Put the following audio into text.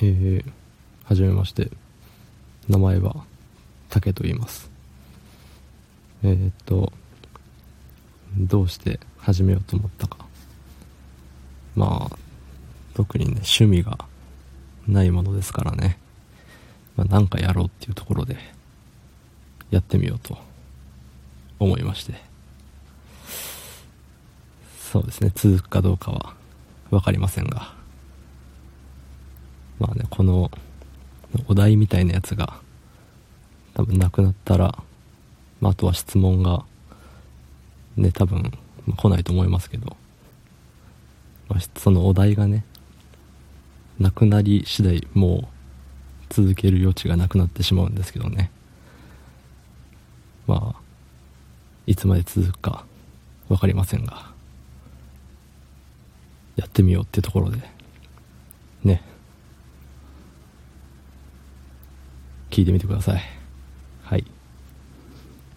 えー、はじめまして。名前は竹と言います。えー、っとどうして始めようと思ったか。まあ特にね趣味がないものですからね、まあ、なんかやろうっていうところでやってみようと思いまして。そうですね続くかどうかは分かりませんが。まあねこのお題みたいなやつが多分なくなったら、まあ、あとは質問がね多分来ないと思いますけど、まあ、そのお題がねなくなり次第もう続ける余地がなくなってしまうんですけどね。まあいつまで続くか分かりませんがやってみようってところでね聞いてみてください。